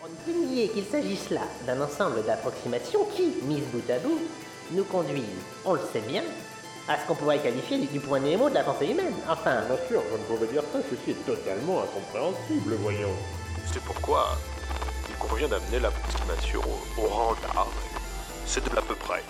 On ne peut nier qu'il s'agisse là d'un ensemble d'approximations qui, mises bout à bout, nous conduisent, on le sait bien, à ce qu'on pourrait qualifier du point Nemo de la pensée humaine. Enfin, Bien sûr, je ne pouvais dire ça, ceci est totalement incompréhensible, voyons. C'est pourquoi il convient d'amener l'approximation au, au rang d'art. C'est de l'à peu près.